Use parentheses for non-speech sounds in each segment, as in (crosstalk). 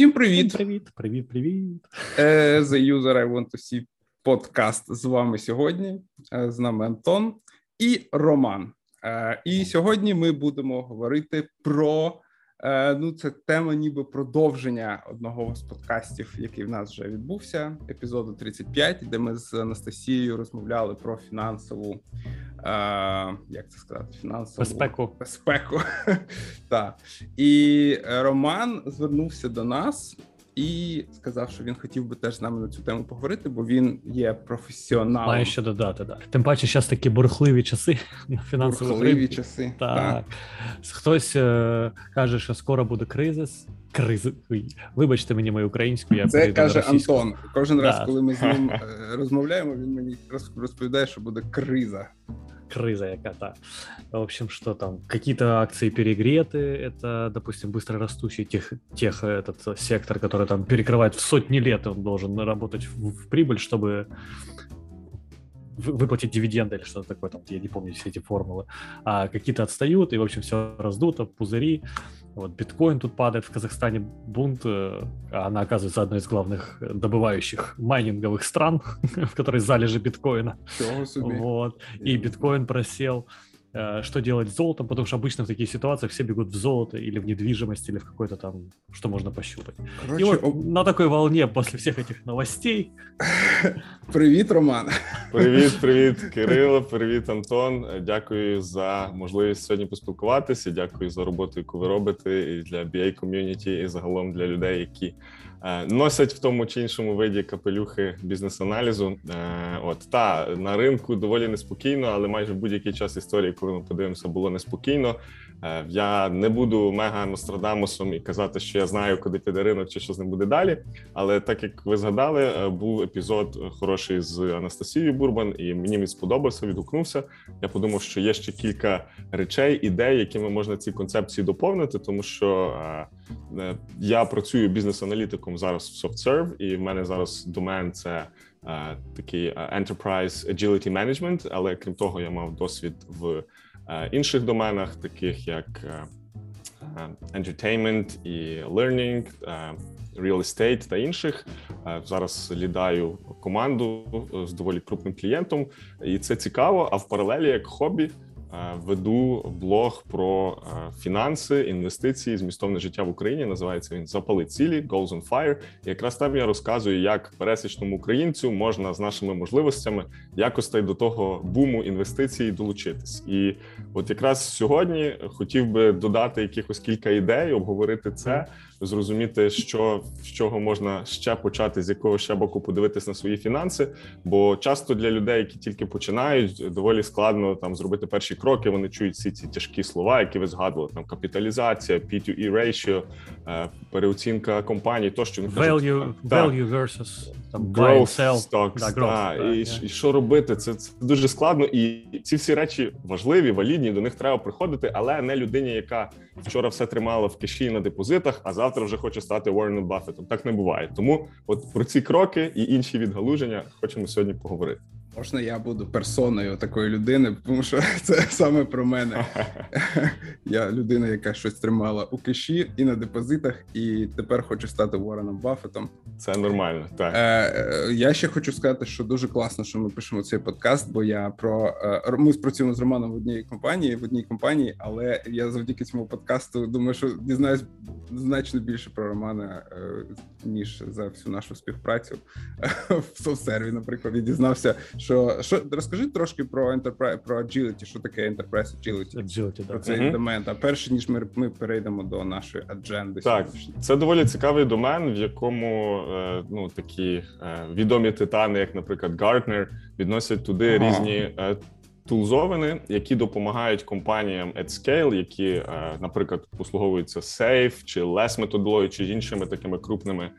Всім привіт. Привіт, привіт, привіт. Uh, the user I want to see подкаст з вами сьогодні. Uh, з нами Антон і Роман. Uh, і сьогодні ми будемо говорити про ну, це тема, ніби продовження одного з подкастів, який в нас вже відбувся, епізоду 35, де ми з Анастасією розмовляли про фінансову. Як це сказати, фінансову безпеку безпеку. (laughs) Так. І Роман звернувся до нас і сказав, що він хотів би теж з нами на цю тему поговорити, бо він є професіоналом. Має що додати, так. Тим паче, зараз такі бурхливі часи на фінансових Бурхливі часи. Так. так. Хтось е- каже, що скоро буде кризис. Кризи. Вибачте мені мою українську, я це каже Антон. Кожен да. раз, коли ми з ним (laughs) е, розмовляємо, він мені розповідає, що буде криза крыза яка-то. В общем, что там, какие-то акции перегреты, это, допустим, быстро растущий тех, тех этот сектор, который там перекрывает в сотни лет, он должен работать в, в прибыль, чтобы выплатить дивиденды или что-то такое, там, я не помню все эти формулы, а какие-то отстают, и, в общем, все раздуто, пузыри, вот биткоин тут падает в Казахстане, бунт, э, а она оказывается одной из главных добывающих майнинговых стран, (laughs) в которой залежи биткоина. Вот, и биткоин просел, что делать с золотом, потому что обычно в таких ситуациях все бегут в золото или в недвижимость, или в какой-то там, что можно пощупать. Короче, И вот об... на такой волне после всех этих новостей. (laughs) Привіт, Роман. Привіт, (laughs) привіт, Кирило, привіт, Антон. Дякую за можливість сьогодні поспілкуватися. Дякую за роботу, яку ви робите, і для BA ком'юніті, і загалом для людей, які носять в тому чи іншому виді капелюхи бізнес-аналізу. Е, от та на ринку доволі неспокійно, але майже будь-який час історії, коли ми подивимося, було неспокійно. Е, я не буду мега Нострадамусом і казати, що я знаю, куди піде ринок чи що з ним буде далі. Але так як ви згадали, був епізод хороший з Анастасією Бурбан, і мені він сподобався, відгукнувся. Я подумав, що є ще кілька речей, ідей, якими можна ці концепції доповнити, тому що я працюю бізнес-аналітиком зараз в SoftServe, і в мене зараз домен це е, такий е, Enterprise Agility Management, Але крім того, я мав досвід в е, інших доменах, таких як е, е, Entertainment і Learning, е, Real Estate та інших. Зараз лідаю команду з доволі крупним клієнтом, і це цікаво. А в паралелі як хобі. Е, веду блог про е, фінанси, інвестиції, змістовне життя в Україні. Називається він Запали цілі Goals on Fire. І якраз там я розказую, як пересічному українцю можна з нашими можливостями якось до того буму інвестицій долучитись. І от якраз сьогодні хотів би додати якихось кілька ідей, обговорити це зрозуміти, що з чого можна ще почати, з якого ще боку подивитись на свої фінанси. Бо часто для людей, які тільки починають, доволі складно там зробити перші кроки. Вони чують всі ці тяжкі слова, які ви згадували: там капіталізація, P2E ratio, е, переоцінка компаній, тощо value, кажуть, value versus там growth sell. stocks, да, growth, та, да, і, yeah. і що робити? Це, це дуже складно, і ці всі речі важливі, валідні. До них треба приходити, але не людині, яка вчора все тримала в киші на депозитах, а завтра вже хоче стати Уорреном Баффетом. Так не буває. Тому, от про ці кроки і інші відгалуження хочемо сьогодні поговорити. Можна я буду персоною такої людини, тому що (laughs) це саме про мене. (laughs) Я людина, яка щось тримала у киші і на депозитах, і тепер хочу стати Уорреном Баффетом. Це нормально. Так Е, е я ще хочу сказати, що дуже класно, що ми пишемо цей подкаст, бо я про е, ми працюємо з Романом в одній компанії, в одній компанії, але я завдяки цьому подкасту думаю, що дізнаюсь значно більше про Романа ніж за всю нашу співпрацю (laughs) в софсерві. Наприклад, і дізнався. Що що розкажи трошки про Enterprise, про Agility, що таке Enterprise Agility? Agility, про цей uh-huh. домен. А перше ніж ми ми перейдемо до нашої адженди. Так, це доволі цікавий домен, в якому е, ну такі е, відомі титани, як, наприклад, Gartner, відносять туди ага. різні. Е, тулзовини, які допомагають компаніям at scale, які, наприклад, послуговуються Safe чи Less методологією, чи іншими такими крупними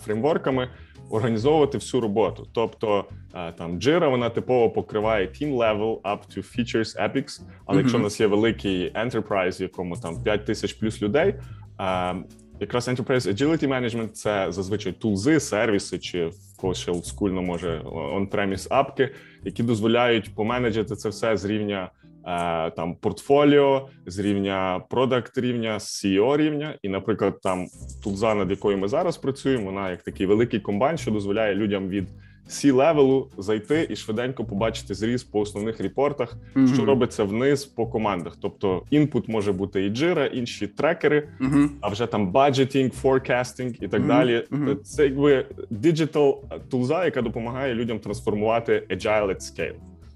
фреймворками, організовувати всю роботу. Тобто е, там Jira, вона типово покриває team level up to features epics, Але mm-hmm. якщо у нас є великий enterprise, в якому там 5 тисяч плюс людей. Е, якраз Enterprise Agility Management – це зазвичай тулзи, сервіси, чи в когось ще олдскульно може on-premise апки, які дозволяють поменеджити це все з рівня е, там портфоліо, з рівня продакт рівня, CEO рівня. І, наприклад, там тулза, над якою ми зараз працюємо, вона як такий великий комбайн, що дозволяє людям від C-level у зайти і швиденько побачити зріз по основних report ах, Мгм. що робиться вниз по командах. Тобто input може бути і Jira, інші трекери, Мгм. а вже там budgeting, forecasting і так Мгм, далі. Це якби digital тулза, яка допомагає людям трансформувати agile at scale.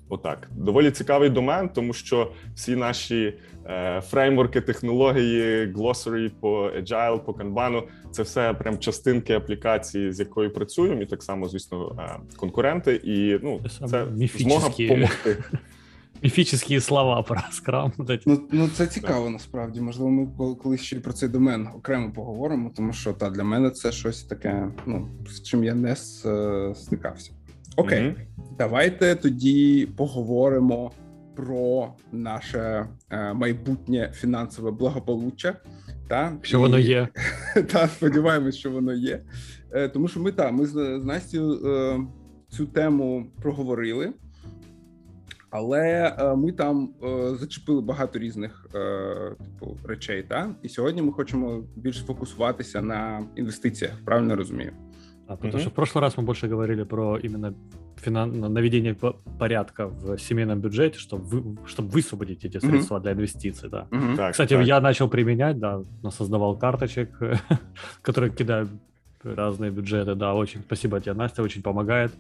Отак, доволі цікавий домен, тому що всі наші е, фреймворки, технології, glossary по agile, по канбану це все прям частинки аплікації, з якою працюємо, і так само, звісно, е, конкуренти. І ну Це змога (laughs) допомогти. Міфічні слова про скрам. Ну, ну це цікаво насправді. Можливо, ми кол- колись ще про цей домен окремо поговоримо, тому що та для мене це щось таке, ну з чим я не е, стикався. Окей, Мгм. давайте тоді поговоримо про наше е, майбутнє фінансове благополуччя. Та Що воно є. (laughs) Та сподіваємось, що воно є. Е, Тому що ми та ми з з Настю е, цю тему проговорили, але е, ми там е, зачепили багато різних е, типу речей. Та і сьогодні ми хочемо більш фокусуватися на інвестиціях. Правильно розумію? А, потому Мгм. что в прошлый раз мы больше говорили про именно финан... наведение по- порядка в семейном бюджете, чтобы, вы... чтобы высвободить эти средства для инвестиций, да. Угу. Так, Кстати, так. я начал применять, да, создавал карточек, (laughs) которые кидают разные бюджеты, да, очень спасибо тебе, Настя, очень помогает.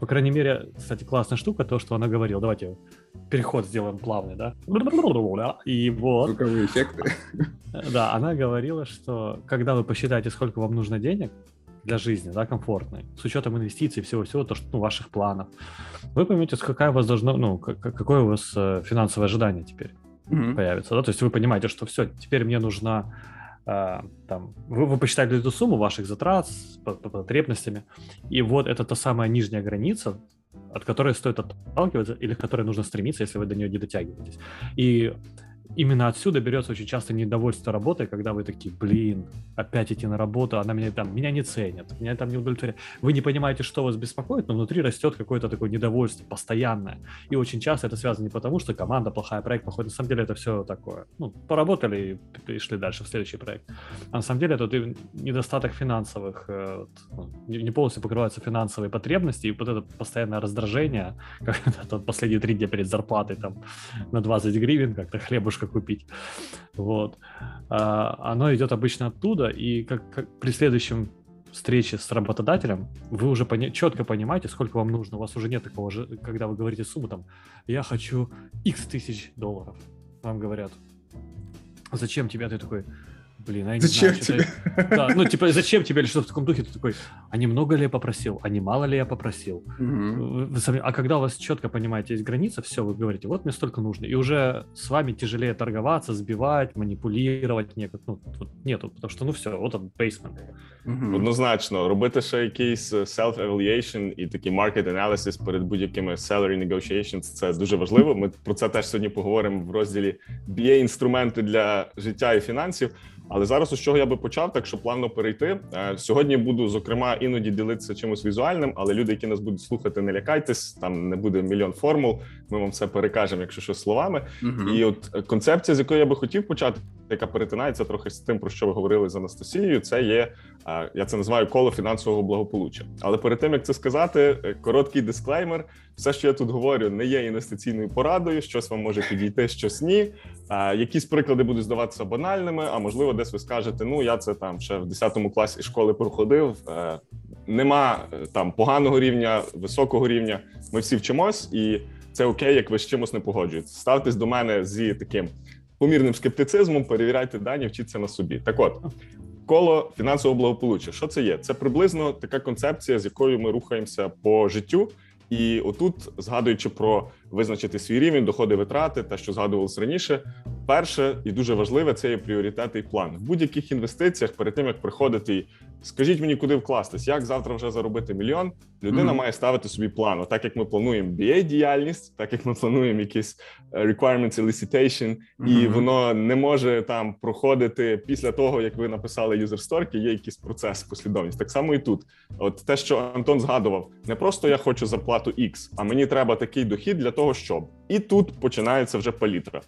По крайней мере, кстати, классная штука, то, что она говорила, давайте переход сделаем плавный, да, и вот, Звукові ефекти. да, она говорила, что когда вы посчитаете, сколько вам нужно денег для жизни, да, комфортной, с учетом инвестиций, всего-всего, то, что, ну, ваших планов, вы поймете, какая у вас должно, ну, как- какое у вас э, финансовое ожидание теперь Мгм. появится, да, то есть вы понимаете, что все, теперь мне нужна а, там, вы, вы посчитали эту сумму ваших затрат с по- по- потребностями, и вот это та самая нижняя граница, от которой стоит отталкиваться или к которой нужно стремиться, если вы до нее не дотягиваетесь. И именно отсюда берется очень часто недовольство работой, когда вы такие, блин, опять идти на работу, она меня там, меня не ценят, меня там не удовлетворяет. Вы не понимаете, что вас беспокоит, но внутри растет какое-то такое недовольство постоянное. И очень часто это связано не потому, что команда плохая, проект плохой. На самом деле это все такое. Ну, поработали и перешли дальше в следующий проект. А на самом деле это и недостаток финансовых, э, ну, не полностью покрываются финансовые потребности, и вот это постоянное раздражение, (laughs) как последние три дня перед зарплатой там на 20 гривен как-то хлебушка купить. Вот. А, оно идет обычно оттуда, и как, как при следующем встрече с работодателем, вы уже пони- четко понимаете, сколько вам нужно. У вас уже нет такого же, когда вы говорите сумму, там, я хочу x тысяч долларов. Вам говорят, зачем тебе? А Ты такой, блин, а я не Зачем знаю, что-то- тебе? Да, ну, типа, зачем тебе или что в таком духе? Ты такой, а немного ли я попросил? А не мало ли я попросил? Мгм. Вы- вы сами- а когда у вас четко понимаете, есть граница, все, вы говорите, вот мне столько нужно. И уже с вами тяжелее торговаться, сбивать, манипулировать некак. Ну, вот нету, потому что, ну все, вот он, basement. Мгм. Однозначно, робити ще якийсь е, self-evaluation і такий market analysis перед будь-якими salary negotiations – це дуже важливо. Ми про це теж сьогодні поговоримо в розділі BA інструменти для життя і фінансів. Але зараз з чого я би почав, так що плавно перейти. Е, Сьогодні буду зокрема іноді ділитися чимось візуальним, але люди, які нас будуть слухати, не лякайтесь. Там не буде мільйон формул. Ми вам все перекажемо, якщо що словами. Угу. І от е, концепція, з якої я би хотів почати, яка перетинається трохи з тим, про що ви говорили з Анастасією, це є я це називаю коло фінансового благополуччя. Але перед тим як це сказати, е, короткий дисклеймер: все, що я тут говорю, не є інвестиційною порадою. Щось вам може підійти, щось ні. Якісь приклади будуть здаватися банальними, а можливо, десь ви скажете: ну я це там ще в 10 класі школи проходив. Е, Нема е, там поганого рівня, високого рівня. Ми всі вчимось, і це окей, як ви з чимось не погоджуєтесь. Ставтесь до мене зі таким помірним скептицизмом, перевіряйте дані, вчіться на собі. Так от. Коло фінансового благополуччя. Що це є? Це приблизно така концепція, з якою ми рухаємося по життю. І отут, згадуючи про визначити свій рівень, доходи, витрати, те, що згадувалось раніше, перше і дуже важливе це є пріоритети і план. В будь-яких інвестиціях, перед тим як приходити і скажіть мені, куди вкластись, як завтра вже заробити мільйон. Людина mm-hmm. має ставити собі план. Так як ми плануємо ba діяльність, так як ми плануємо якісь е, requirements elicitation, mm-hmm. і воно не може там проходити після того, як ви написали story, є якийсь процес, послідовність. Так само і тут. От те, що Антон згадував, не просто я хочу зарплату X, а мені треба такий дохід для того, щоб і тут починається вже палітра.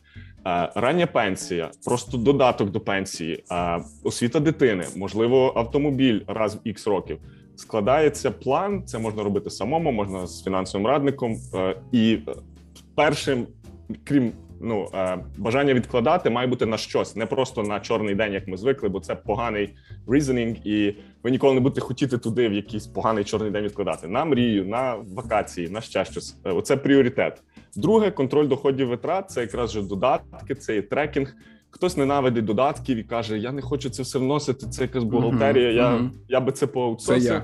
Е, рання пенсія, просто додаток до пенсії, е, освіта дитини, можливо, автомобіль раз в ікс років. Складається план. Це можна робити самому, можна з фінансовим радником. Е, і першим, крім ну бажання відкладати, має бути на щось, не просто на чорний день, як ми звикли, бо це поганий reasoning, і ви ніколи не будете хотіти туди в якийсь поганий чорний день відкладати. На мрію, на вакації, на ще щось. Оце пріоритет. Друге, контроль доходів витрат це якраз же додатки, це і трекінг. Хтось ненавидить додатків і каже: Я не хочу це все вносити. Це якась бухгалтерія. Я uh-huh. я би це поаутсорсив.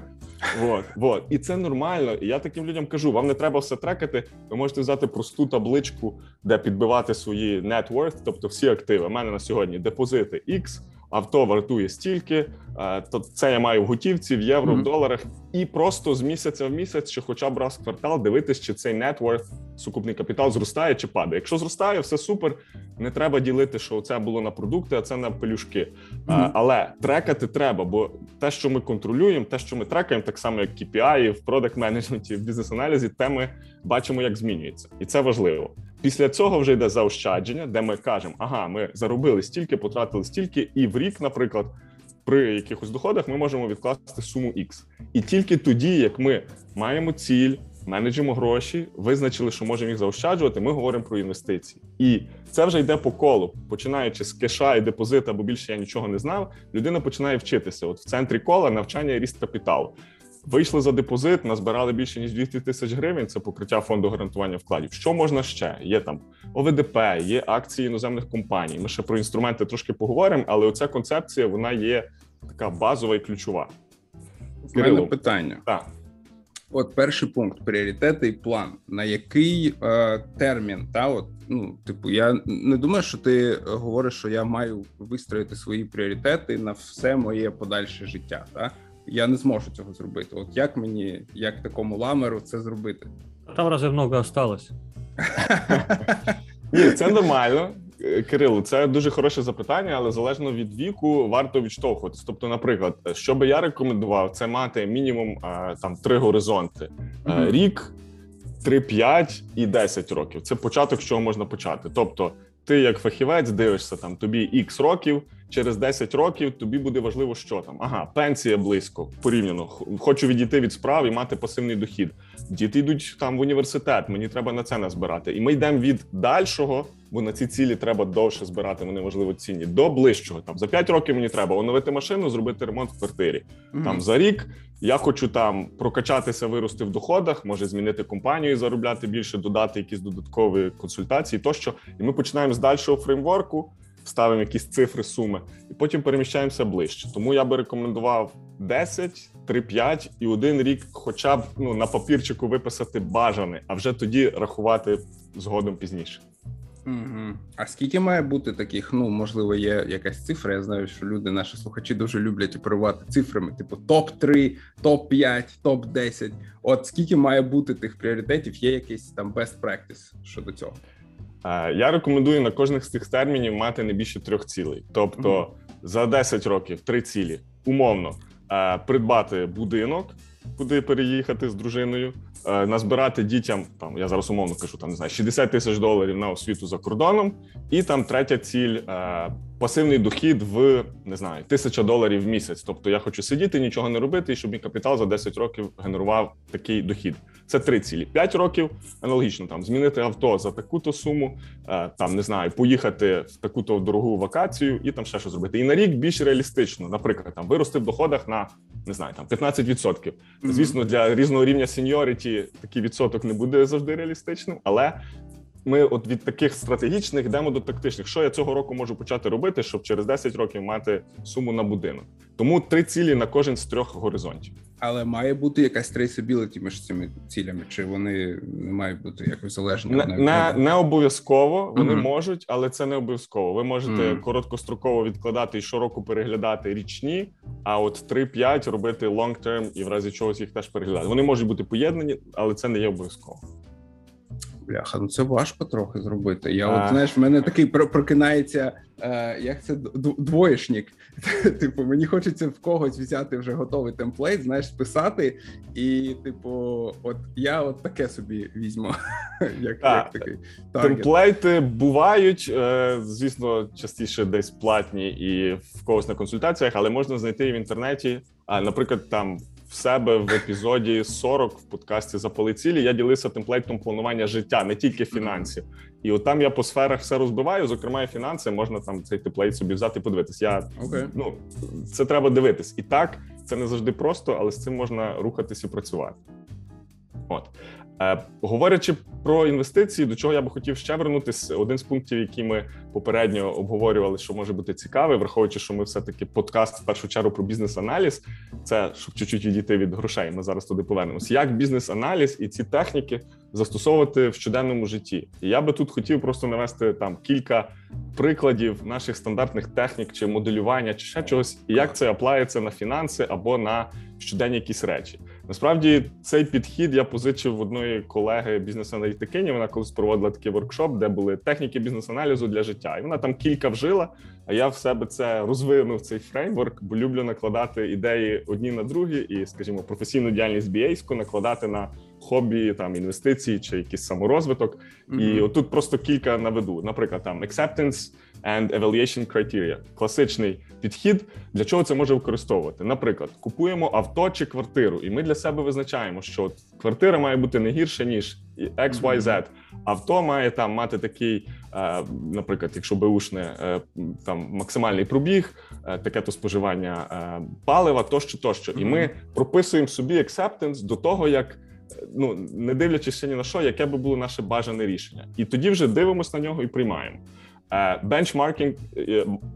Вот, вот. І це нормально. І я таким людям кажу: вам не треба все трекати. Ви можете взяти просту табличку, де підбивати свої net worth, тобто всі активи. У мене на сьогодні депозити X, авто вартує стільки, е, то це я маю в готівці, в євро, mm-hmm. в доларах, і просто з місяця в місяць, чи хоча б раз в квартал, дивитись, чи цей net сукупний капітал зростає чи падає. Якщо зростає, все супер. Не треба ділити, що це було на продукти, а це на пелюшки. Mm-hmm. Але трекати треба, бо те, що ми контролюємо, те, що ми трекаємо, так само як KPI, в продакт менеджменті, в бізнес-аналізі, те ми бачимо, як змінюється, і це важливо. Після цього вже йде заощадження, де ми кажемо, ага, ми заробили стільки, потратили стільки, і в рік, наприклад, при якихось доходах ми можемо відкласти суму X. І тільки тоді, як ми маємо ціль, менеджимо гроші, визначили, що можемо їх заощаджувати, ми говоримо про інвестиції. І це вже йде по колу, починаючи з кеша і депозита, бо більше я нічого не знав. Людина починає вчитися. От в центрі кола навчання і ріст капіталу. Вийшли за депозит, назбирали більше ніж 200 тисяч гривень. Це покриття фонду гарантування вкладів. Що можна ще? Є там ОВДП, є акції іноземних компаній. Ми ще про інструменти трошки поговоримо, але оця концепція вона є така базова і ключова. У мене питання. Так. От перший пункт пріоритети і план. На який е, термін? Та от ну, типу, я не думаю, що ти говориш, що я маю вистроїти свої пріоритети на все моє подальше життя. Та? Я не зможу цього зробити. От як мені, як такому ламеру, це зробити? Там разве много осталось? Ні, це нормально. Кирило, це дуже хороше запитання, але залежно від віку варто відштовхуватись. Тобто, наприклад, що би я рекомендував, це мати мінімум там три горизонти: mm-hmm. рік, три, п'ять і десять років. Це початок, з чого можна почати. Тобто, ти як фахівець дивишся там тобі ікс років, через 10 років тобі буде важливо, що там ага, пенсія близько порівняно. Хочу відійти від справ і мати пасивний дохід. Діти йдуть там в університет. Мені треба на це назбирати. І ми йдемо від дальшого, бо на ці цілі треба довше збирати. Вони важливо цінні до ближчого. Там за 5 років мені треба оновити машину, зробити ремонт в квартирі. Mm-hmm. Там за рік я хочу там прокачатися, вирости в доходах, може змінити компанію, заробляти більше, додати якісь додаткові консультації. Тощо, і ми починаємо з дальшого фреймворку ставимо якісь цифри, суми, і потім переміщаємося ближче. Тому я би рекомендував 10, 3-5 і один рік, хоча б ну на папірчику виписати бажане, а вже тоді рахувати згодом пізніше. Угу. А скільки має бути таких? Ну можливо, є якась цифра. Я знаю, що люди, наші слухачі, дуже люблять оперувати цифрами, типу топ 3 топ 5 топ 10 От скільки має бути тих пріоритетів? Є якийсь там best practice щодо цього? Е, я рекомендую на кожних з цих термінів мати не більше трьох цілей. Тобто mm-hmm. за 10 років три цілі умовно е, придбати будинок, куди переїхати з дружиною, е, назбирати дітям там. Я зараз умовно кажу, там не знаю 60 тисяч доларів на освіту за кордоном, і там третя ціль пасивний дохід в не знаю тисяча доларів в місяць. Тобто я хочу сидіти, нічого не робити, і щоб мій капітал за 10 років генерував такий дохід. Це три цілі. П'ять років аналогічно там змінити авто за таку-то суму, е, там не знаю, поїхати в таку-то дорогу вакацію і там ще що зробити. І на рік більш реалістично, наприклад, там вирости в доходах на не знаю, там 15%. Звісно, для різного рівня сеньоріті такий відсоток не буде завжди реалістичним, але ми от від таких стратегічних йдемо до тактичних. Що я цього року можу почати робити, щоб через 10 років мати суму на будинок? Тому три цілі на кожен з трьох горизонтів. Але має бути якась трейсабіліті між цими цілями, чи вони не мають бути якось залежні? Не не, не обов'язково вони mm-hmm. можуть, але це не обов'язково. Ви можете mm-hmm. короткостроково відкладати і щороку переглядати річні, а от 3-5 робити long-term і в разі чогось їх теж переглядати. Вони можуть бути поєднані, але це не є обов'язково. Бляха, ну це важко трохи зробити. Я а... от знаєш, в мене такий прокинається, е, як це двоєшник. (laughs) Типу, мені хочеться в когось взяти вже готовий темплейт, знаєш, списати, і, типу, от я от таке собі візьму. (laughs) як, як такий Темплейти бувають, е, звісно, частіше десь платні і в когось на консультаціях, але можна знайти в інтернеті. А, наприклад, там в себе в епізоді 40 в подкасті «Запали цілі» я ділився темплейтом планування життя, не тільки фінансів. І от там я по сферах все розбиваю, зокрема, і фінанси можна там цей темплейт собі взяти і подивитись. Я okay. ну це треба дивитись. І так це не завжди просто, але з цим можна рухатись і працювати. От говорячи про інвестиції, до чого я би хотів ще вернутися, один з пунктів, які ми попередньо обговорювали, що може бути цікавий, враховуючи, що ми все таки подкаст в першу чергу про бізнес-аналіз. Це щоб чуть-чуть відійти від грошей. Ми зараз туди повернемось. Як бізнес-аналіз і ці техніки застосовувати в щоденному житті? І я би тут хотів просто навести там кілька прикладів наших стандартних технік чи моделювання, чи ще чогось, і як це аплається на фінанси або на щоденні якісь речі. Насправді цей підхід я позичив в одної колеги бізнес-аналітикині. Вона колись проводила такий воркшоп, де були техніки бізнес-аналізу для життя. І вона там кілька вжила. А я в себе це розвинув цей фреймворк, бо люблю накладати ідеї одні на другі, і, скажімо, професійну діяльність BA-ску накладати на хобі, там інвестиції чи якийсь саморозвиток. Mm-hmm. І отут просто кілька наведу. Наприклад, там acceptance and evaluation criteria. класичний підхід. Для чого це може використовувати? Наприклад, купуємо авто чи квартиру, і ми для себе визначаємо, що квартира має бути не гірше ніж XYZ. Авто має там мати такий, е, наприклад, якщо беушне е, там максимальний пробіг, е, таке то споживання палива, тощо, тощо. І ми прописуємо собі acceptance до того, як. Ну, не дивлячись ні на що, яке би було наше бажане рішення, і тоді вже дивимося на нього і приймаємо. Бенчмаркінг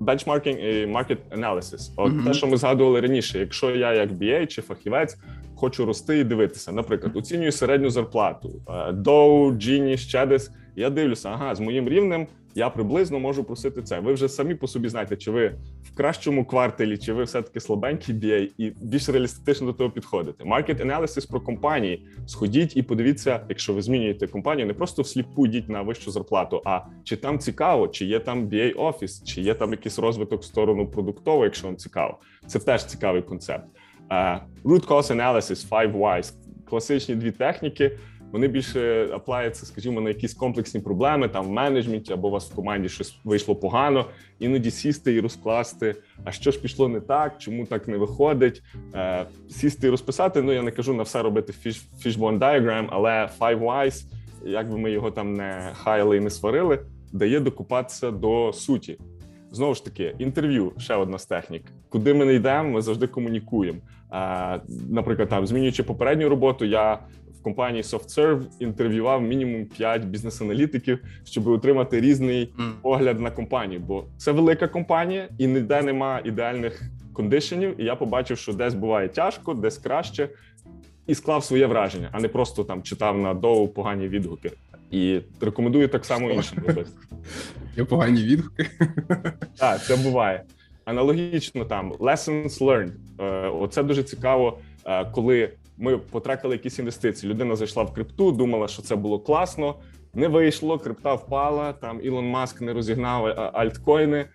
бенчмаркінг і маркет аналізис. От mm-hmm. те, що ми згадували раніше. Якщо я як BA чи фахівець хочу рости і дивитися, наприклад, оцінюю середню зарплату Dow, Gini, ще десь. Я дивлюся, ага, з моїм рівнем я приблизно можу просити це. Ви вже самі по собі знаєте, чи ви в кращому кварталі, чи ви все таки слабенький BA, і більш реалістично до того підходите. Market analysis про компанії. Сходіть і подивіться, якщо ви змінюєте компанію, не просто всліпу йдіть на вищу зарплату, а чи там цікаво, чи є там BA офіс, чи є там якийсь розвиток в сторону продуктового, якщо вам цікаво. Це теж цікавий концепт. Uh, root cause analysis, five whys. класичні дві техніки вони більше аплаються, скажімо, на якісь комплексні проблеми там в менеджменті або у вас в команді щось вийшло погано. Іноді сісти і розкласти. А що ж пішло не так, чому так не виходить? Е, Сісти і розписати. Ну я не кажу на все робити fishbone diagram, але Five Whys, як би ми його там не хаяли і не сварили, дає докупатися до суті. Знову ж таки, інтерв'ю ще одна з технік. Куди ми не йдемо, ми завжди комунікуємо. А, Наприклад, там змінюючи попередню роботу, я компанії SoftServe інтерв'ював мінімум 5 бізнес-аналітиків, щоб отримати різний mm. погляд на компанію. Бо це велика компанія, і ніде нема ідеальних кондишенів. І я побачив, що десь буває тяжко, десь краще, і склав своє враження, а не просто там читав на доу погані відгуки. І рекомендую так само іншим робити. Є погані відгуки. Так, це буває. Аналогічно там lessons learned. Е, оце дуже цікаво, е, коли ми потракали якісь інвестиції. Людина зайшла в крипту, думала, що це було класно. Не вийшло, крипта впала. Там Ілон Маск не розігнав альткоїни.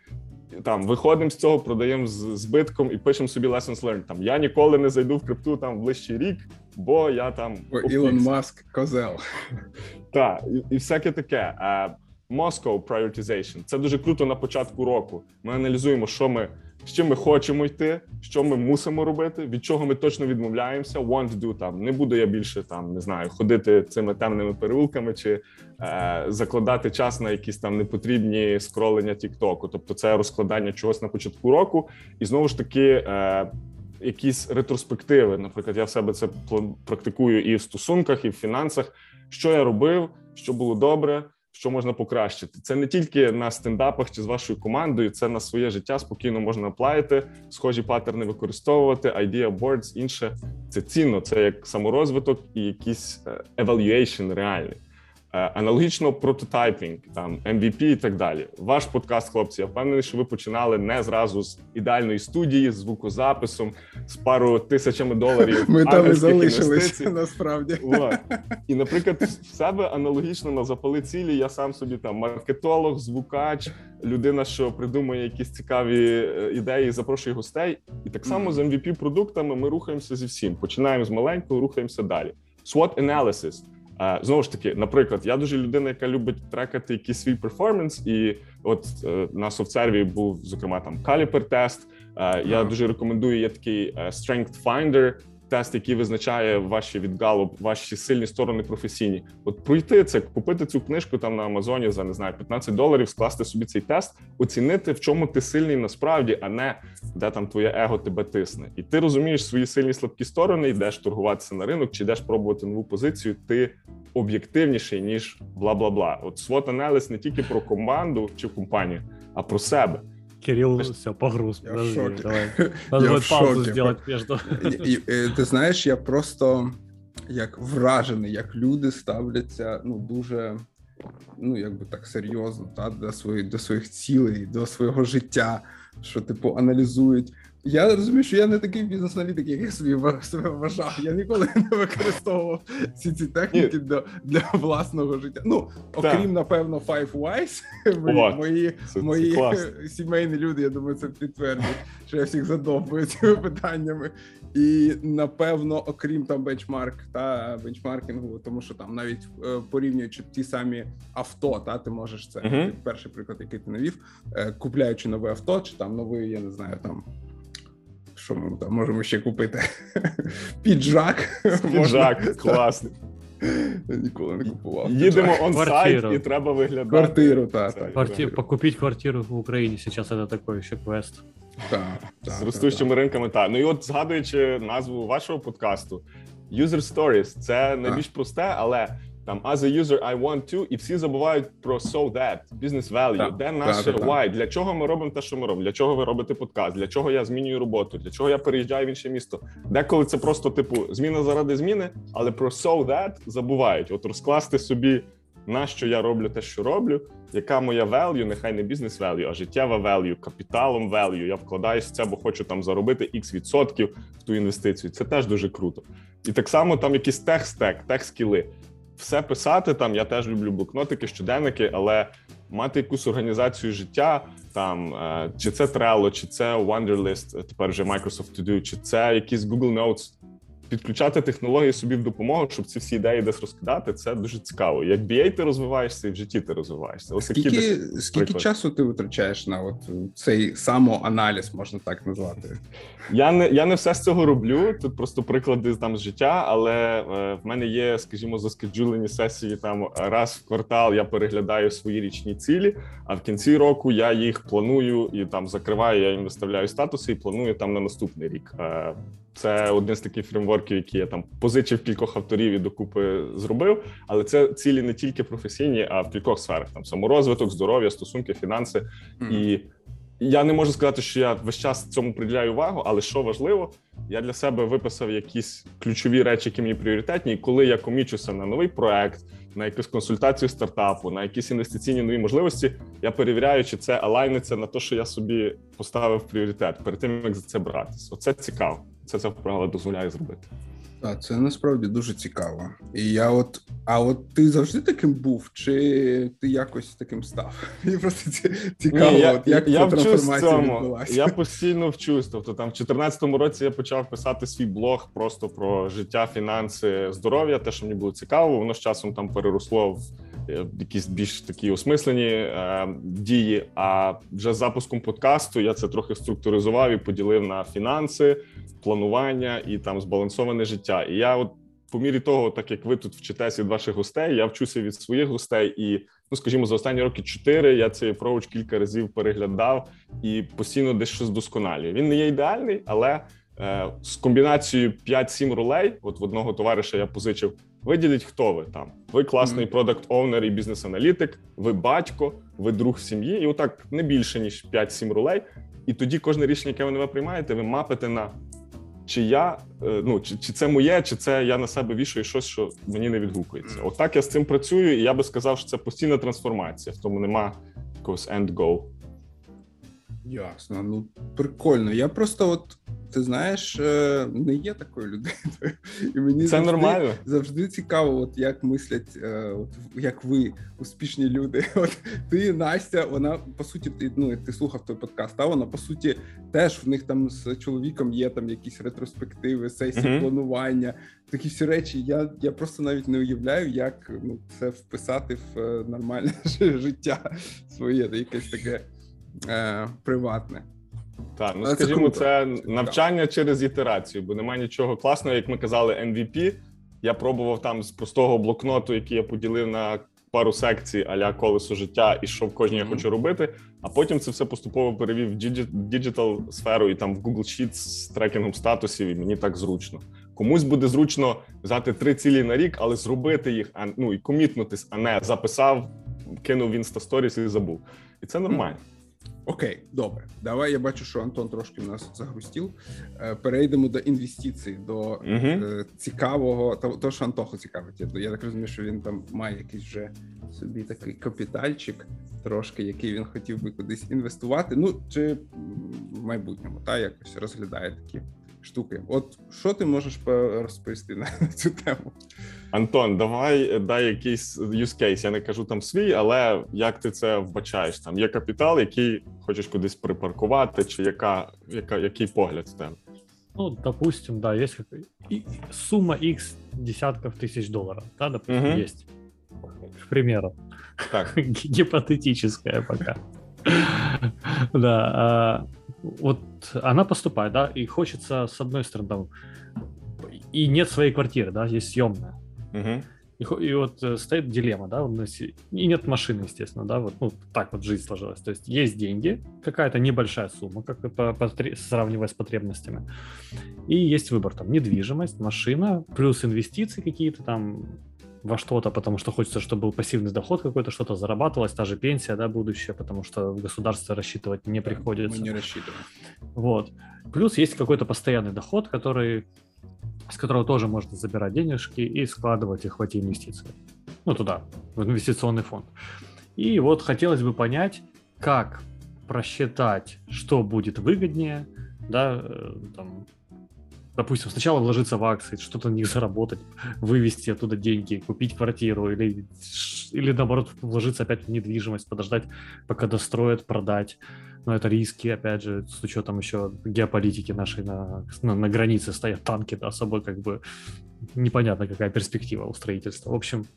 Там виходимо з цього, продаємо з збитком і пишемо собі lessons learned. Там я ніколи не зайду в крипту там в ближчий рік, бо я там О, Ілон Маск козел. (laughs) Так, і, і всяке таке. Moscow prioritization. Це дуже круто на початку року. Ми аналізуємо, що ми з чим ми хочемо йти, що ми мусимо робити, від чого ми точно відмовляємося. Want do, там не буду я більше там не знаю, ходити цими темними переулками чи е, закладати час на якісь там непотрібні скролення Тіктоку. Тобто, це розкладання чогось на початку року, і знову ж таки. Е, Якісь ретроспективи, наприклад, я в себе це практикую і в стосунках, і в фінансах. Що я робив, що було добре, що можна покращити. Це не тільки на стендапах чи з вашою командою, це на своє життя спокійно можна аплаїти, схожі паттерни використовувати, idea boards, інше. Це цінно, це як саморозвиток і якийсь evaluation реальний. Е, аналогічно прототайпінг, там MVP і так далі. Ваш подкаст, хлопці, я впевнений, що ви починали не зразу з ідеальної студії, з звукозаписом, з пару тисячами доларів. Ми там і залишилися насправді. І, наприклад, в себе аналогічно на запали цілі. Я сам собі там маркетолог, звукач, людина, що придумує якісь цікаві е, ідеї, запрошує гостей. І так само з MVP продуктами ми рухаємося зі всім. Починаємо з маленького, рухаємося далі. SWOT analysis. Знову ж таки, наприклад, я дуже людина, яка любить трекати якийсь свій перформанс, і от е, на софтсерві був зокрема там каліпер тест. Я дуже рекомендую. Є такий е, Strength Finder, тест, який визначає ваші відгалу, ваші сильні сторони професійні. От пройти це, купити цю книжку там на Амазоні за не знаю 15 доларів, скласти собі цей тест, оцінити, в чому ти сильний насправді, а не де там твоє его тебе тисне. І ти розумієш свої сильні слабкі сторони, йдеш торгуватися на ринок, чи йдеш пробувати нову позицію. Ти об'єктивніший ніж бла бла бла. От свот аналіз не тільки про команду чи компанію, а про себе. Кирилл, все, погруз. Я Подожди, в давай. Надо (laughs) я в паузу сделать между. І, і, ти знаєш, я просто як вражений, як люди ставляться ну дуже ну якби так серйозно та до своїх до своїх цілей, до свого життя, що типу аналізують. Я розумію, що я не такий бізнес-аналітик, як я собі себе вважав. Я ніколи не використовував всі ці техніки для для власного життя. Ну, окрім, напевно, Five Wise, (laughs) мої мої, це, мої це (laughs) сімейні люди, я думаю, це підтвердять, що я всіх задовбую цими питаннями. І напевно, окрім там бенчмарк та бенчмаркінгу, тому що там навіть е, порівнюючи ті самі авто, та ти можеш це uh-huh. перший приклад, який ти навів, е, купляючи нове авто, чи там новий, я не знаю, там що ми там можемо ще купити? Піджак. Піджак, класний. Я ніколи не купував. Їдемо он-сайт і треба виглядати. Квартиру, так. так. Квартир, покупити квартиру в Україні зараз це такий ще квест. Так, З ростущими ринками, так. Ну і от згадуючи назву вашого подкасту, User Stories – це найбільш просте, але там as a user I want to, і всі забувають про so that, business value, так, де наше так, why, для чого ми робимо те, що ми робимо, для чого ви робите подкаст, для чого я змінюю роботу, для чого я переїжджаю в інше місто. Деколи це просто типу зміна заради зміни, але про so that забувають. От розкласти собі. На що я роблю те, що роблю, яка моя value, нехай не бізнес value, а життєва value, капіталом value, Я вкладаюся в це, бо хочу там заробити X відсотків в ту інвестицію. Це теж дуже круто. І так само там якісь тех-стек, тех-скіли все писати там. Я теж люблю блокнотики, щоденники, але мати якусь організацію життя там, е, чи це Trello, чи це Wonderlist, тепер вже Microsoft To Do, чи це якісь Google Notes підключати технології собі в допомогу, щоб ці всі ідеї десь розкидати, це дуже цікаво. Як BA ти розвиваєшся, і в житті ти розвиваєшся. Ось скільки десь, скільки часу ти витрачаєш на от цей самоаналіз, можна так назвати? (laughs) Я не я не все з цього роблю. Тут просто приклади там з життя, але е, в мене є, скажімо, заскеджулені сесії там раз в квартал. Я переглядаю свої річні цілі. А в кінці року я їх планую і там закриваю. Я їм виставляю статуси і планую там на наступний рік. Е, це один з таких фреймворків, які я там позичив кількох авторів і докупи зробив. Але це цілі не тільки професійні, а в кількох сферах: там саморозвиток, здоров'я, стосунки, фінанси. Mm. І я не можу сказати, що я весь час цьому приділяю увагу, але що важливо, я для себе виписав якісь ключові речі, які мені пріоритетні. І коли я комічуся на новий проект, на якусь консультацію стартапу, на якісь інвестиційні нові можливості, я перевіряю, чи це алайниться на те, що я собі поставив пріоритет перед тим, як за це братись. Оце цікаво це ця вправа дозволяє зробити. Так, це насправді дуже цікаво. І я от, а от ти завжди таким був, чи ти якось таким став? (laughs) Мені просто цікаво, Ні, я, от як я, ця трансформація відбулася. Я (laughs) постійно вчусь. Тобто там в 2014 році я почав писати свій блог просто про життя, фінанси, здоров'я, те, що мені було цікаво, воно з часом там переросло в якісь більш такі осмислені е, дії. А вже з запуском подкасту я це трохи структуризував і поділив на фінанси, планування і там збалансоване життя. І я, от по мірі того, так як ви тут вчитесь від ваших гостей, я вчуся від своїх гостей, і ну скажімо, за останні роки чотири я цей approach кілька разів переглядав і постійно десь щось досконалюю. Він не є ідеальний, але е, з комбінацією 5-7 ролей, от в одного товариша я позичив Виділіть, хто ви там. Ви класний продакт оунер і бізнес-аналітик, ви батько, ви друг сім'ї, і отак не більше ніж 5-7 ролей. І тоді кожне рішення, яке ви не ви приймаєте, ви мапите на чи я е, ну чи, чи це моє, чи це я на себе вішаю щось, що мені не відгукується. Отак я з цим працюю, і я би сказав, що це постійна трансформація. В тому нема якогось end go. Ясно, ну прикольно. Я просто, от ти знаєш, е, не є такою людиною, і мені це завжди, нормально. Завжди цікаво, от як мислять, е, от як ви, успішні люди. (laughs) От ти, Настя, вона по суті, ти ну ти слухав той подкаст, а вона по суті теж в них там з чоловіком є там якісь ретроспективи, сесії uh-huh. планування, такі всі речі. Я я просто навіть не уявляю, як ну це вписати в е, нормальне (laughs) життя своє, якесь таке е, приватне. Так, ну Але скажімо, це, це навчання через ітерацію, бо немає нічого класного, як ми казали, MVP. Я пробував там з простого блокноту, який я поділив на пару секцій аля колесо життя, і що в кожній mm-hmm. я хочу робити. А потім це все поступово перевів в digital сферу і там в Google Sheets з трекінгом статусів, і мені так зручно. Комусь буде зручно взяти три цілі на рік, але зробити їх, а ну і commit нутись, а не записав, кинув в Insta і забув. І це нормально. Mm-hmm. Окей, добре. Давай я бачу, що Антон трошки в нас загрустів. Е, перейдемо до інвестицій, до uh-huh. цікавого, того, що Антоху цікавить. Я так розумію, що він там має якийсь вже собі такий капітальчик, трошки, який він хотів би кудись інвестувати. Ну чи в майбутньому та якось розглядає такі штуки. От що ти можеш розповісти на (laughs) цю тему? Антон, давай дай якийсь use case. Я не кажу там свій, але як ти це вбачаєш? Там є капітал, який хочеш кудись припаркувати, чи яка, яка який погляд в тебе? Ну, допустим, да, есть сумма X десятков тысяч долларов, да, допустим, угу. есть. К примеру. Так. (laughs) Гипотетическая пока. (laughs) Да. Вот она поступает, да, и хочется, с одной стороны, там, и нет своей квартиры, да, есть съемная. Угу. И, и вот э, стоит дилемма, да, и нет машины, естественно, да, вот ну, так вот жизнь сложилась. То есть есть деньги, какая-то небольшая сумма, как по, по, сравнивая с потребностями, и есть выбор, там, недвижимость, машина, плюс инвестиции какие-то там во что-то, потому что хочется, чтобы был пассивный доход какой-то, что-то зарабатывалось, та же пенсия, да, будущее, потому что в государстве рассчитывать не приходится. Мы не рассчитываем. Вот. Плюс есть какой-то постоянный доход, который с которого тоже можно забирать денежки и складывать их в эти инвестиции. Ну, туда, в инвестиционный фонд. И вот хотелось бы понять, как просчитать, что будет выгоднее, да, э, там, допустим, сначала вложиться в акции, что-то на них заработать, вывести оттуда деньги, купить квартиру или, или наоборот, вложиться опять в недвижимость, подождать, пока достроят, продать но это риски, опять же, с учетом еще геополитики нашей на, на, на границе стоят танки, да, особо как бы непонятно, какая перспектива у строительства. В общем.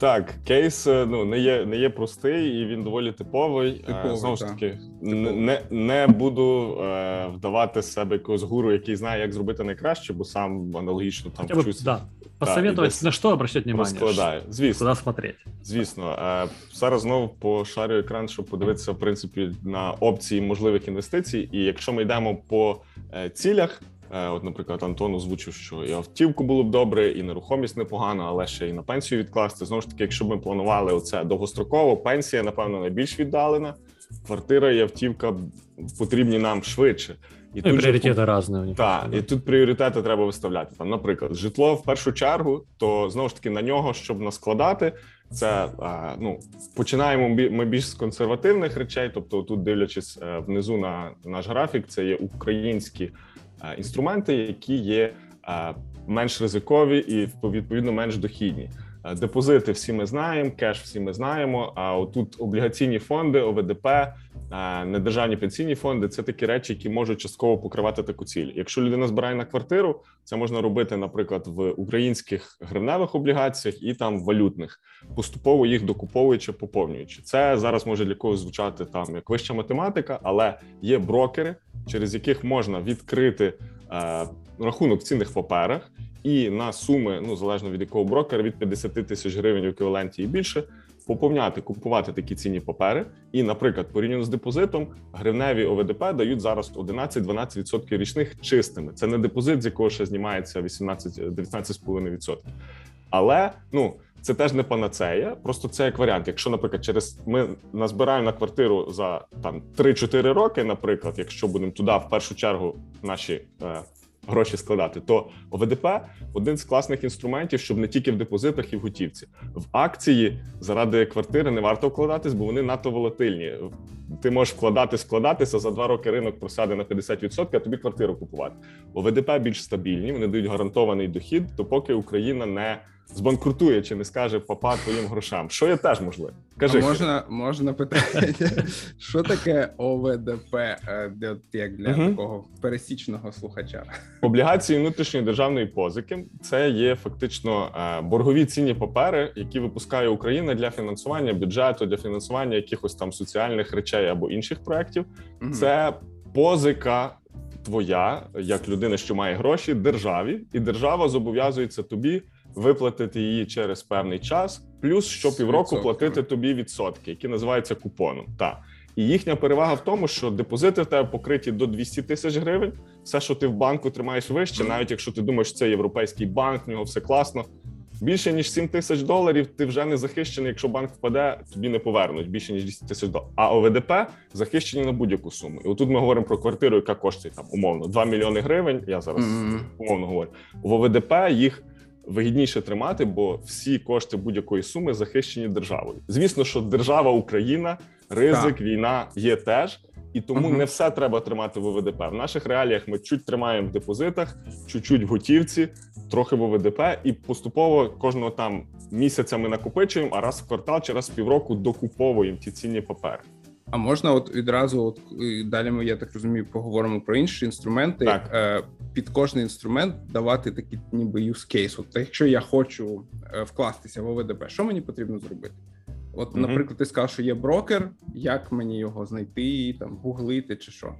Так, кейс е, ну не є не є простий і він доволі типовий. Е, типовий Знову ж таки, не не буду е, вдавати себе якогось гуру, який знає, як зробити найкраще, бо сам аналогічно там Хотя вчусь. Да. Посоветовать, на що обращать внимание? Розкладаю. Звісно. Куди смотреть? Звісно. Е, зараз знову пошарю екран, щоб подивитися в принципі на опції можливих інвестицій. І якщо ми йдемо по е, цілях. Е, от, наприклад, Антон озвучив, що і автівку було б добре, і нерухомість непогано, але ще і на пенсію відкласти. Знову ж таки, якщо ми планували оце довгостроково, пенсія, напевно, найбільш віддалена. Квартира і автівка потрібні нам швидше. І ну, тут пріоритети різні. Так, і тут пріоритети треба виставляти. Там, наприклад, житло в першу чергу, то знову ж таки на нього, щоб наскладати, це ну починаємо ми більш з консервативних речей. Тобто, тут дивлячись е, внизу на наш графік, це є українські інструменти, які є менш ризикові і відповідно менш дохідні. Е, депозити всі ми знаємо, кеш всі ми знаємо. А отут облігаційні фонди, ОВДП, недержавні пенсійні фонди це такі речі, які можуть частково покривати таку ціль. Якщо людина збирає на квартиру, це можна робити, наприклад, в українських гривневих облігаціях і там валютних, поступово їх докуповуючи, поповнюючи. Це зараз може для когось звучати там як вища математика, але є брокери, через яких можна відкрити е, рахунок в цінних паперах, і на суми, ну залежно від якого брокера, від 50 тисяч гривень в еквіваленті і більше, поповняти, купувати такі цінні папери. І, наприклад, порівняно з депозитом, гривневі ОВДП дають зараз 11-12% річних чистими. Це не депозит, з якого ще знімається 18-19,5%. Але ну це теж не панацея, просто це як варіант. Якщо, наприклад, через ми назбираємо на квартиру за там 3-4 роки, наприклад, якщо будемо туди в першу чергу наші е, гроші складати, то ОВДП один з класних інструментів, щоб не тільки в депозитах і в готівці. В акції заради квартири не варто вкладатись, бо вони надто волатильні. Ти можеш вкладати, складатися за два роки. Ринок просяде на 50%, а тобі квартиру купувати. ОВДП більш стабільні, вони дають гарантований дохід, то поки Україна не збанкрутує чи не скаже папа твоїм грошам, що є теж можливо. Кажи, а можна можна питати, (laughs) що таке ОВДП е, як для угу. такого пересічного слухача? Облігації внутрішньої державної позики це є фактично е, боргові цінні папери, які випускає Україна для фінансування бюджету, для фінансування якихось там соціальних речей або інших проєктів. Угу. Це позика. Твоя як людина, що має гроші, державі, і держава зобов'язується тобі виплатити її через певний час, плюс що півроку платити тобі відсотки, які називаються купоном. Так. І їхня перевага в тому, що депозити в тебе покриті до 200 тисяч гривень. Все, що ти в банку тримаєш вище, навіть якщо ти думаєш, що це європейський банк, в нього все класно. Більше ніж 7 тисяч доларів. Ти вже не захищений. Якщо банк впаде, тобі не повернуть більше ніж 200 тисяч доларів. А ОВДП захищені на будь-яку суму. І отут ми говоримо про квартиру, яка коштує там умовно 2 мільйони гривень. Я зараз умовно говорю. В ОВДП їх вигідніше тримати, бо всі кошти будь-якої суми захищені державою. Звісно, що держава Україна, ризик, так. війна є теж. І тому uh-huh. не все треба тримати в ОВДП. В наших реаліях ми чуть тримаємо в депозитах, чуть-чуть в готівці, трохи в ОВДП, і поступово кожного там місяця ми накопичуємо, а раз в квартал чи раз в півроку докуповуємо ті цінні папери. А можна, от відразу, от далі ми, я так розумію, поговоримо про інші інструменти. Так. Е, під кожний інструмент давати такий ніби use case. От якщо я хочу е, вкластися в ОВДП, що мені потрібно зробити? От, mm наприклад, ти сказав, що є брокер, як мені його знайти, там гуглити чи що?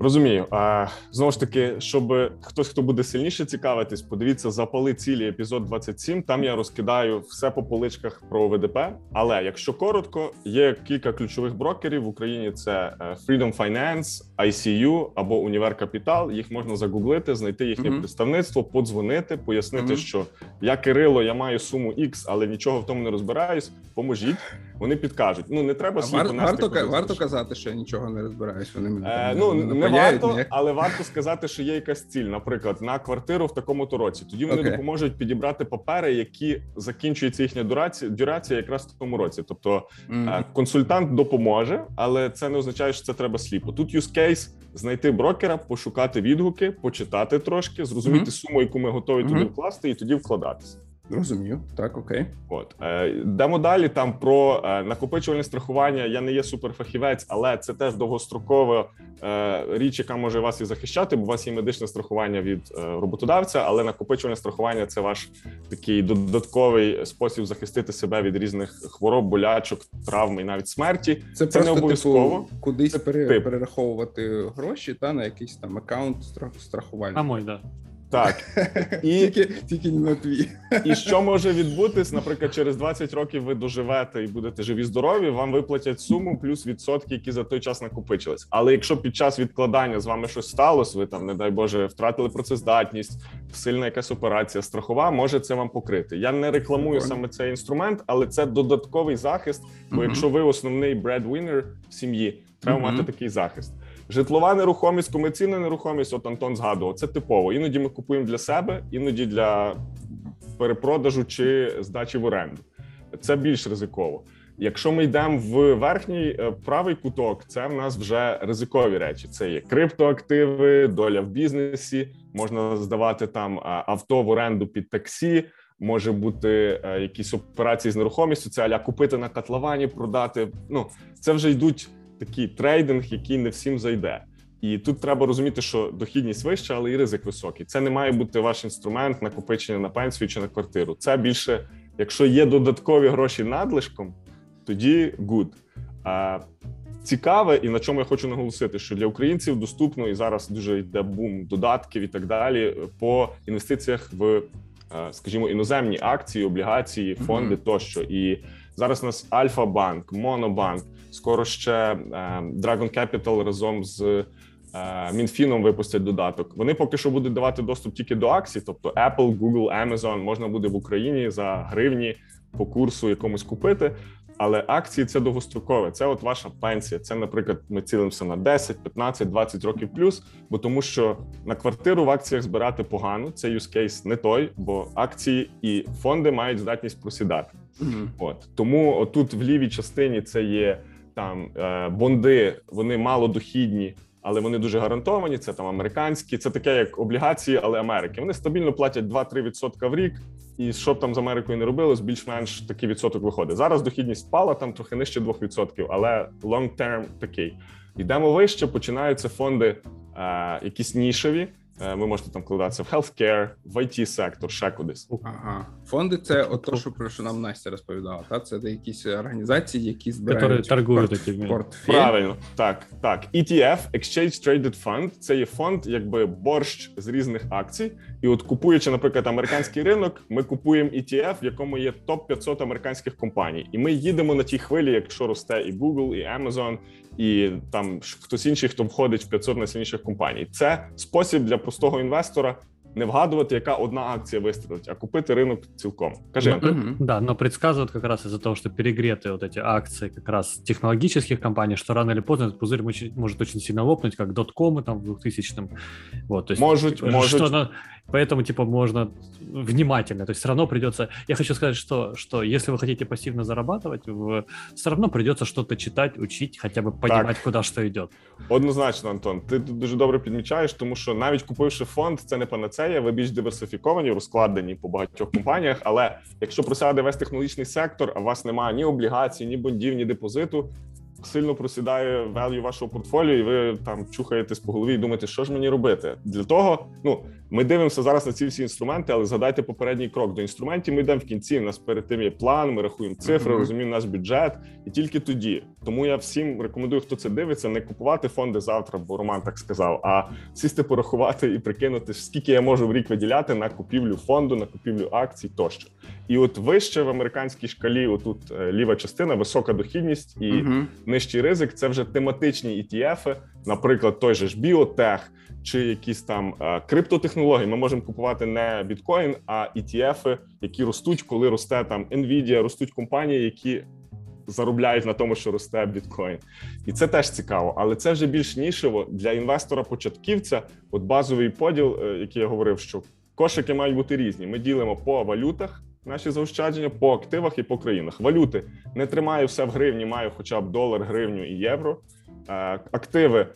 Розумію. А знову ж таки, щоб хтось, хто буде сильніше цікавитись, подивіться запали цілі епізод 27. Там я розкидаю все по поличках про ВДП. Але якщо коротко, є кілька ключових брокерів в Україні: це е, Freedom Finance, ICU або Універ Капітал. Їх можна загуглити, знайти їхнє mm-hmm. представництво, подзвонити, пояснити, mm-hmm. що я Кирило, я маю суму X, але нічого в тому не розбираюсь. Поможіть. Вони підкажуть. Ну не треба сліпо вар, варто, варто казати, що я нічого не розбираюсь. Вони мене е, ну не, не варто, ніяк. але варто сказати, що є якась ціль, наприклад, на квартиру в такому то році. Тоді вони okay. допоможуть підібрати папери, які закінчується їхня дурація, дюрація якраз в тому році. Тобто mm. консультант допоможе, але це не означає, що це треба сліпо. Тут use case знайти брокера, пошукати відгуки, почитати трошки, зрозуміти mm. суму, яку ми готові mm. туди вкласти, і тоді вкладатися. Розумію, так, окей. От е, йдемо далі. Там про е, накопичувальне страхування. Я не є суперфахівець, але це теж довгострокова е, річ, яка може вас і захищати, бо у вас є медичне страхування від роботодавця, але накопичувальне страхування це ваш такий додатковий спосіб захистити себе від різних хвороб, болячок, травм і навіть смерті. Це, це не типу, обов'язково типу, кудись це пере, перераховувати гроші та на якийсь там аккаунт страхування. А мой, да. Так і тільки тільки не на твій. І що може відбутись? Наприклад, через 20 років ви доживете і будете живі, здорові. Вам виплатять суму плюс відсотки, які за той час накопичились. Але якщо під час відкладання з вами щось сталося, ви там, не дай Боже, втратили працездатність, сильна якась операція, страхова може це вам покрити. Я не рекламую Добре. саме цей інструмент, але це додатковий захист. Бо якщо ви основний breadwinner в сім'ї, треба мати такий захист. Житлова нерухомість, комерційна нерухомість, от Антон згадував, це типово. Іноді ми купуємо для себе, іноді для перепродажу чи здачі в оренду. Це більш ризиково. Якщо ми йдемо в верхній е, правий куток, це в нас вже ризикові речі. Це є криптоактиви, доля в бізнесі, можна здавати там авто в оренду під таксі. Може бути е, якісь операції з нерухомістю, це аля купити на котловані, продати. Ну це вже йдуть такий трейдинг, який не всім зайде. І тут треба розуміти, що дохідність вища, але і ризик високий. Це не має бути ваш інструмент накопичення на пенсію чи на квартиру. Це більше, якщо є додаткові гроші надлишком, тоді good. А, Цікаве, і на чому я хочу наголосити, що для українців доступно і зараз дуже йде бум додатків і так далі по інвестиціях в, скажімо, іноземні акції, облігації, фонди mm-hmm. тощо. І Зараз у нас Альфа-банк, Монобанк, скоро ще е, Dragon Capital разом з е, Мінфіном випустять додаток. Вони поки що будуть давати доступ тільки до акцій, тобто Apple, Google, Amazon можна буде в Україні за гривні по курсу якомусь купити. Але акції це довгострокове. Це от ваша пенсія. Це, наприклад, ми цілимося на 10, 15, 20 років плюс. Бо тому, що на квартиру в акціях збирати погано. Це use case не той, бо акції і фонди мають здатність просідати. Mm-hmm. От тому отут в лівій частині це є там е, бонди, вони малодохідні, але вони дуже гарантовані. Це там американські, це таке як облігації, але Америки. Вони стабільно платять 2-3% в рік. І що б там з Америкою не робилось, більш-менш такий відсоток виходить. Зараз дохідність впала там трохи нижче 2%, але long term такий. Йдемо вище, починаються фонди, е, якісь нішеві. Е, ви можете там вкладатися в healthcare, в it сектор, ще кудись. Ага. Фонди це ото, що про що нам Настя розповідала. Та це якісь організації, які збирають торгують порт... портфель. Правильно, так так. ETF, Exchange Traded Fund, це є фонд, якби борщ з різних акцій. І от купуючи, наприклад, американський ринок, ми купуємо ETF, в якому є топ 500 американських компаній, і ми їдемо на тій хвилі, якщо росте і Google, і Amazon, і там хтось інший, хто входить в 500 найсильніших компаній. Це спосіб для простого інвестора не вгадувати, яка одна акція вистрелить, а купити ринок цілком. Кажи, Антон. Mm-hmm. Да, но предсказывают как раз из-за того, что перегреты вот эти акции как раз технологических компаний, что рано или поздно этот пузырь может очень сильно лопнуть, как доткомы там в 2000-м. Вот, то есть, может, типа, (laughs) может. Что, поэтому, типа, можно внимательно, то есть все равно придется... Я хочу сказать, что, что если вы хотите пассивно зарабатывать, в... все равно придется что-то читать, учить, хотя бы понимать, так. куди що йде. Однозначно, Антон, ти тут дуже добре підмічаєш, тому що навіть купивши фонд, це не панацея, ви більш диверсифіковані, розкладені по багатьох компаніях. Але якщо просяде весь технологічний сектор, а у вас немає ні облігацій, ні бондів, ні депозиту, сильно просідає value вашого портфоліо, і ви там чухаєтесь по голові і думаєте, що ж мені робити. Для того, ну ми дивимося зараз на ці всі інструменти, але згадайте попередній крок до інструментів. Ми йдемо в кінці. У нас перед тим є план, ми рахуємо цифри, uh-huh. розуміємо наш бюджет, і тільки тоді. Тому я всім рекомендую, хто це дивиться, не купувати фонди завтра, бо Роман так сказав, а сісти порахувати і прикинути, скільки я можу в рік виділяти на купівлю фонду, на купівлю акцій тощо. І от вище в американській шкалі, отут е, ліва частина, висока дохідність і uh-huh. нижчий ризик це вже тематичні ETF, наприклад, той же ж біотех чи якісь там е, криптотехнології. Ми можемо купувати не біткоін, а ETF, які ростуть, коли росте там Nvidia, ростуть компанії, які заробляють на тому, що росте біткоін, і це теж цікаво, але це вже більш нішево для інвестора-початківця. От базовий поділ, е, який я говорив, що кошики мають бути різні. Ми ділимо по валютах. Наші заощадження по активах і по країнах. Валюти не тримаю все в гривні, маю хоча б долар, гривню і євро. Е, активи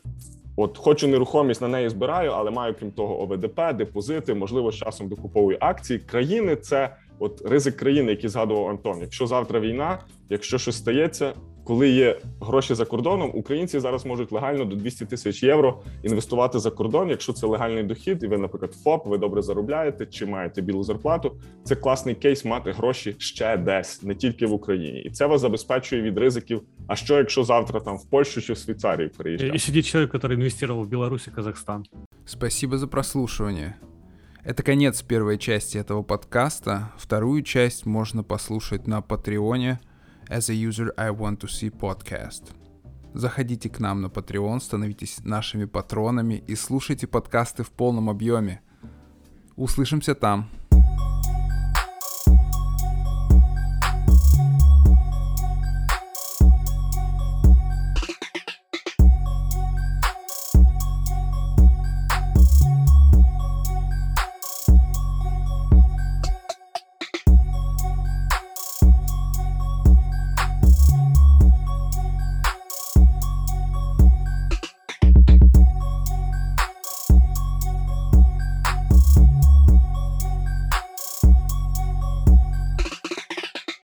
От хочу нерухомість на неї збираю, але маю крім того ОВДП, депозити, можливо, з часом докуповую акції. Країни це от ризик країни, який згадував Антон. Якщо завтра війна, якщо щось стається, коли є гроші за кордоном, українці зараз можуть легально до 200 тисяч євро інвестувати за кордон. Якщо це легальний дохід, і ви, наприклад, ФОП, ви добре заробляєте чи маєте білу зарплату. Це класний кейс мати гроші ще десь, не тільки в Україні, і це вас забезпечує від ризиків. А що якщо завтра там в Польщу чи в Швейцарію переїжджає? І сидить чоловік, який інвестував в Білорусь і Казахстан. Спасибо за прослушивание. Это конец первой части этого подкаста. Вторую часть можно послушать на Патреоне – As a User I Want to See podcast. Заходите к нам на Patreon, становитесь нашими патронами и слушайте подкасты в полном объеме. Услышимся там.